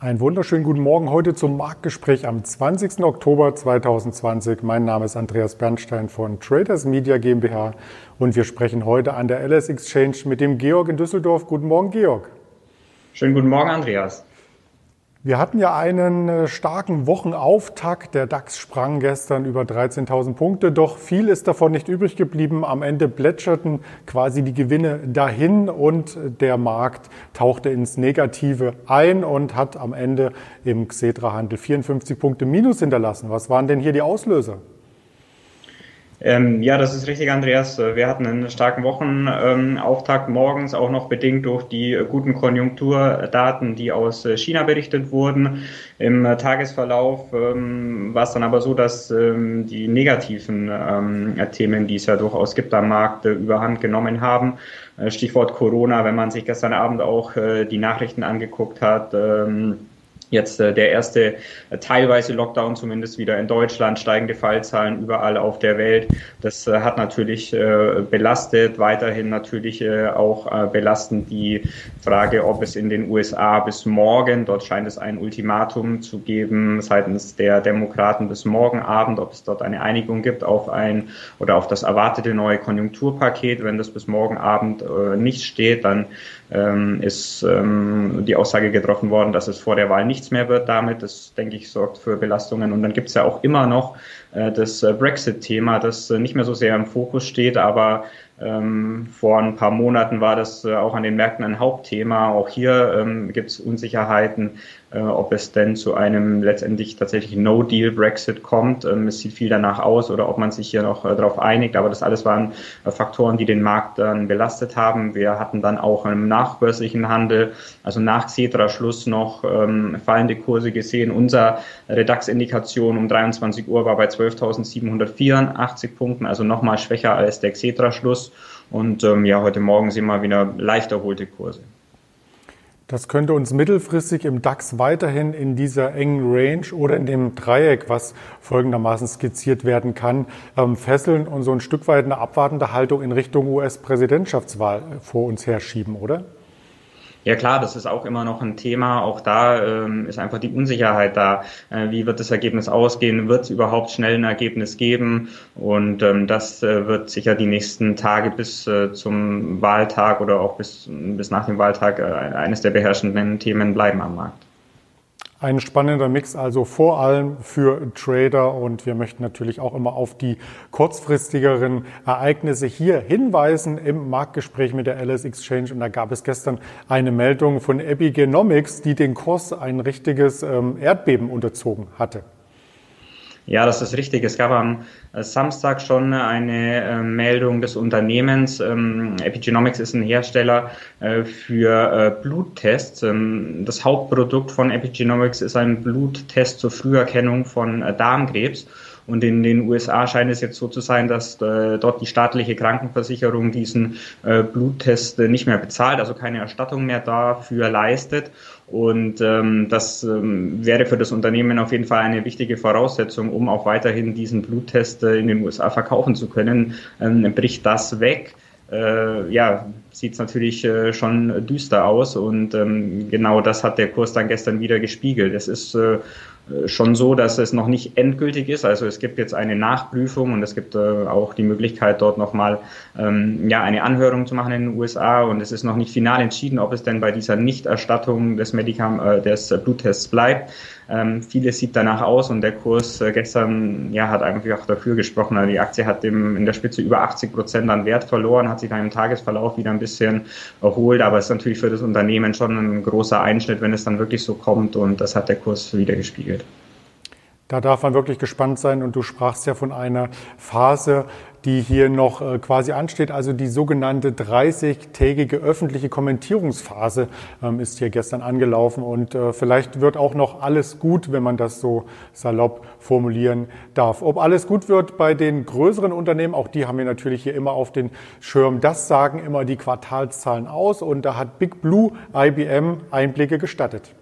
Einen wunderschönen guten Morgen heute zum Marktgespräch am 20. Oktober 2020. Mein Name ist Andreas Bernstein von Traders Media GmbH und wir sprechen heute an der LS Exchange mit dem Georg in Düsseldorf. Guten Morgen, Georg. Schönen guten Morgen, Andreas. Wir hatten ja einen äh, starken Wochenauftakt. Der DAX sprang gestern über 13.000 Punkte, doch viel ist davon nicht übrig geblieben. Am Ende plätscherten quasi die Gewinne dahin und der Markt tauchte ins Negative ein und hat am Ende im Xetra-Handel 54 Punkte Minus hinterlassen. Was waren denn hier die Auslöser? Ähm, ja, das ist richtig, Andreas. Wir hatten einen starken Wochenauftakt ähm, morgens, auch noch bedingt durch die guten Konjunkturdaten, die aus äh, China berichtet wurden. Im Tagesverlauf ähm, war es dann aber so, dass ähm, die negativen ähm, Themen, die es ja durchaus gibt am Markt, äh, überhand genommen haben. Äh, Stichwort Corona, wenn man sich gestern Abend auch äh, die Nachrichten angeguckt hat. Jetzt äh, der erste äh, teilweise Lockdown zumindest wieder in Deutschland, steigende Fallzahlen überall auf der Welt. Das äh, hat natürlich äh, belastet, weiterhin natürlich äh, auch äh, belastend die Frage, ob es in den USA bis morgen, dort scheint es ein Ultimatum zu geben seitens der Demokraten bis morgen Abend, ob es dort eine Einigung gibt auf ein oder auf das erwartete neue Konjunkturpaket. Wenn das bis morgen Abend äh, nicht steht, dann ähm, ist ähm, die Aussage getroffen worden, dass es vor der Wahl nichts mehr wird damit. Das, denke ich, sorgt für Belastungen. Und dann gibt es ja auch immer noch äh, das äh, Brexit-Thema, das äh, nicht mehr so sehr im Fokus steht, aber vor ein paar Monaten war das äh, auch an den Märkten ein Hauptthema. Auch hier ähm, gibt es Unsicherheiten, äh, ob es denn zu einem letztendlich tatsächlich No-Deal-Brexit kommt. Ähm, es sieht viel danach aus oder ob man sich hier noch äh, darauf einigt. Aber das alles waren äh, Faktoren, die den Markt dann belastet haben. Wir hatten dann auch im nachbörslichen Handel, also nach Cetra-Schluss noch ähm, fallende Kurse gesehen. Unser Redax-Indikation um 23 Uhr war bei 12.784 Punkten, also nochmal schwächer als der Cetra-Schluss. Und ähm, ja, heute Morgen sehen wir wieder leicht erholte Kurse. Das könnte uns mittelfristig im DAX weiterhin in dieser engen Range oder in dem Dreieck, was folgendermaßen skizziert werden kann, ähm, fesseln und so ein Stück weit eine abwartende Haltung in Richtung US-Präsidentschaftswahl vor uns herschieben, oder? Ja klar, das ist auch immer noch ein Thema. Auch da ähm, ist einfach die Unsicherheit da. Äh, wie wird das Ergebnis ausgehen? Wird es überhaupt schnell ein Ergebnis geben? Und ähm, das äh, wird sicher die nächsten Tage bis äh, zum Wahltag oder auch bis, bis nach dem Wahltag äh, eines der beherrschenden Themen bleiben am Markt. Ein spannender Mix also vor allem für Trader und wir möchten natürlich auch immer auf die kurzfristigeren Ereignisse hier hinweisen im Marktgespräch mit der LS Exchange und da gab es gestern eine Meldung von Epigenomics, die den Kurs ein richtiges ähm, Erdbeben unterzogen hatte. Ja, das ist richtig. Es gab am äh, Samstag schon eine äh, Meldung des Unternehmens. Ähm, Epigenomics ist ein Hersteller äh, für Bluttests. Ähm, das Hauptprodukt von Epigenomics ist ein Bluttest zur Früherkennung von Darmkrebs. Und in den USA scheint es jetzt so zu sein, dass äh, dort die staatliche Krankenversicherung diesen äh, Bluttest äh, nicht mehr bezahlt, also keine Erstattung mehr dafür leistet. Und ähm, das ähm, wäre für das Unternehmen auf jeden Fall eine wichtige Voraussetzung, um auch weiterhin diesen Bluttest äh, in den USA verkaufen zu können. Ähm, bricht das weg? Äh, ja, sieht es natürlich äh, schon düster aus und ähm, genau das hat der Kurs dann gestern wieder gespiegelt. Es ist äh, schon so, dass es noch nicht endgültig ist. Also es gibt jetzt eine Nachprüfung und es gibt äh, auch die Möglichkeit, dort nochmal ähm, ja, eine Anhörung zu machen in den USA. Und es ist noch nicht final entschieden, ob es denn bei dieser Nichterstattung des, Medikam äh, des Bluttests bleibt. Ähm, vieles sieht danach aus und der Kurs äh, gestern ja, hat eigentlich auch dafür gesprochen. Also die Aktie hat im, in der Spitze über 80 Prozent an Wert verloren, hat sich dann im Tagesverlauf wieder ein bisschen erholt, aber es ist natürlich für das Unternehmen schon ein großer Einschnitt, wenn es dann wirklich so kommt und das hat der Kurs wieder gespiegelt. Da darf man wirklich gespannt sein und du sprachst ja von einer Phase, die hier noch äh, quasi ansteht. Also die sogenannte 30-tägige öffentliche Kommentierungsphase ähm, ist hier gestern angelaufen und äh, vielleicht wird auch noch alles gut, wenn man das so salopp formulieren darf. Ob alles gut wird bei den größeren Unternehmen, auch die haben wir natürlich hier immer auf den Schirm. Das sagen immer die Quartalszahlen aus und da hat Big Blue IBM Einblicke gestattet.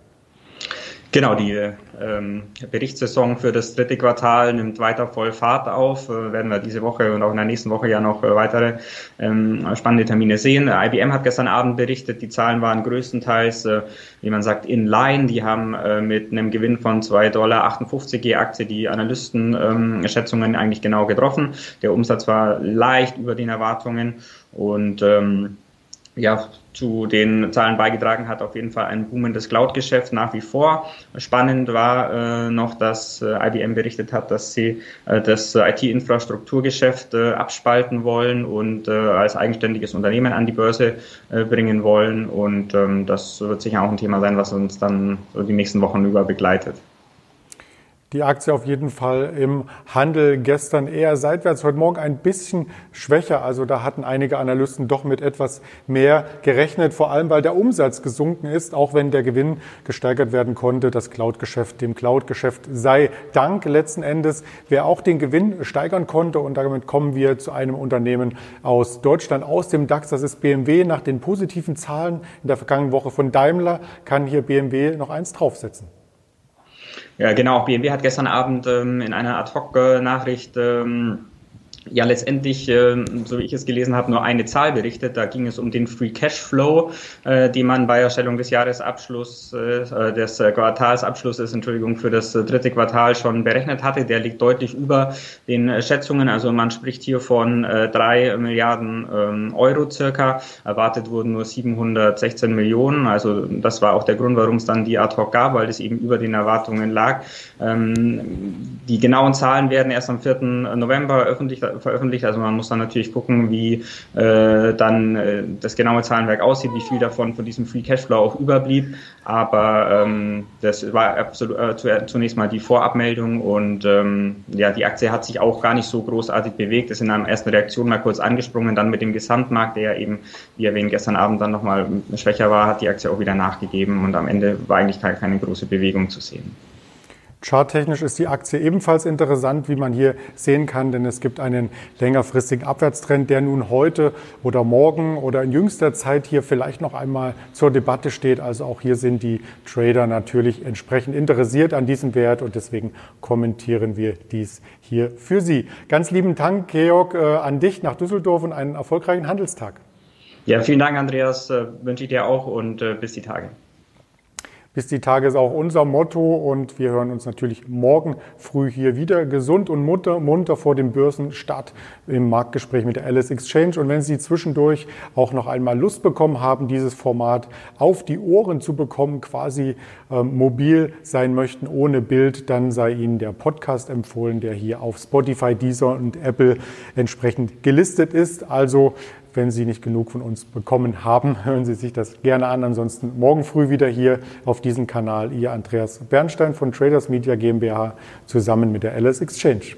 Genau, die ähm, Berichtssaison für das dritte Quartal nimmt weiter voll Fahrt auf. Äh, werden wir diese Woche und auch in der nächsten Woche ja noch äh, weitere ähm, spannende Termine sehen. IBM hat gestern Abend berichtet, die Zahlen waren größtenteils, äh, wie man sagt, in line. Die haben äh, mit einem Gewinn von 2,58 Dollar je Aktie die Analystenschätzungen ähm, eigentlich genau getroffen. Der Umsatz war leicht über den Erwartungen und ähm, ja, zu den Zahlen beigetragen hat auf jeden Fall ein boomendes Cloud-Geschäft nach wie vor. Spannend war äh, noch, dass äh, IBM berichtet hat, dass sie äh, das IT-Infrastrukturgeschäft äh, abspalten wollen und äh, als eigenständiges Unternehmen an die Börse äh, bringen wollen. Und ähm, das wird sicher auch ein Thema sein, was uns dann so die nächsten Wochen über begleitet. Die Aktie auf jeden Fall im Handel gestern eher seitwärts, heute Morgen ein bisschen schwächer. Also da hatten einige Analysten doch mit etwas mehr gerechnet, vor allem weil der Umsatz gesunken ist, auch wenn der Gewinn gesteigert werden konnte. Das Cloud-Geschäft, dem Cloud-Geschäft sei Dank letzten Endes, wer auch den Gewinn steigern konnte. Und damit kommen wir zu einem Unternehmen aus Deutschland, aus dem DAX. Das ist BMW. Nach den positiven Zahlen in der vergangenen Woche von Daimler kann hier BMW noch eins draufsetzen. Ja, genau. BMW hat gestern Abend ähm, in einer Ad-Hoc-Nachricht ähm, ja letztendlich, äh, so wie ich es gelesen habe, nur eine Zahl berichtet. Da ging es um den Free Cash Flow, äh, den man bei Erstellung des Jahresabschlusses, äh, des Quartalsabschlusses, Entschuldigung, für das dritte Quartal schon berechnet hatte. Der liegt deutlich über den Schätzungen. Also man spricht hier von äh, drei Milliarden ähm, Euro circa. Erwartet wurden nur 716 Millionen. Also das war auch der Grund, warum es dann die Ad hoc gab, weil es eben über den Erwartungen lag. Ähm, die genauen Zahlen werden erst am 4. November öffentlich veröffentlicht. Also man muss dann natürlich gucken, wie äh, dann äh, das genaue Zahlenwerk aussieht, wie viel davon von diesem Free Cashflow auch überblieb. Aber ähm, das war absolut, äh, zunächst mal die Vorabmeldung und ähm, ja, die Aktie hat sich auch gar nicht so großartig bewegt. ist in einer ersten Reaktion mal kurz angesprungen, dann mit dem Gesamtmarkt, der ja eben, wie erwähnt, gestern Abend dann nochmal schwächer war, hat die Aktie auch wieder nachgegeben und am Ende war eigentlich keine, keine große Bewegung zu sehen. Charttechnisch ist die Aktie ebenfalls interessant, wie man hier sehen kann, denn es gibt einen längerfristigen Abwärtstrend, der nun heute oder morgen oder in jüngster Zeit hier vielleicht noch einmal zur Debatte steht. Also auch hier sind die Trader natürlich entsprechend interessiert an diesem Wert und deswegen kommentieren wir dies hier für Sie. Ganz lieben Dank, Georg, äh, an dich nach Düsseldorf und einen erfolgreichen Handelstag. Ja, vielen Dank, Andreas. Äh, wünsche ich dir auch und äh, bis die Tage. Bis die Tage ist auch unser Motto und wir hören uns natürlich morgen früh hier wieder gesund und munter, munter vor dem Börsenstart im Marktgespräch mit der Alice Exchange. Und wenn Sie zwischendurch auch noch einmal Lust bekommen haben, dieses Format auf die Ohren zu bekommen, quasi äh, mobil sein möchten ohne Bild, dann sei Ihnen der Podcast empfohlen, der hier auf Spotify, Deezer und Apple entsprechend gelistet ist. Also wenn Sie nicht genug von uns bekommen haben, hören Sie sich das gerne an. Ansonsten morgen früh wieder hier auf diesem Kanal Ihr Andreas Bernstein von Traders Media GmbH zusammen mit der LS Exchange.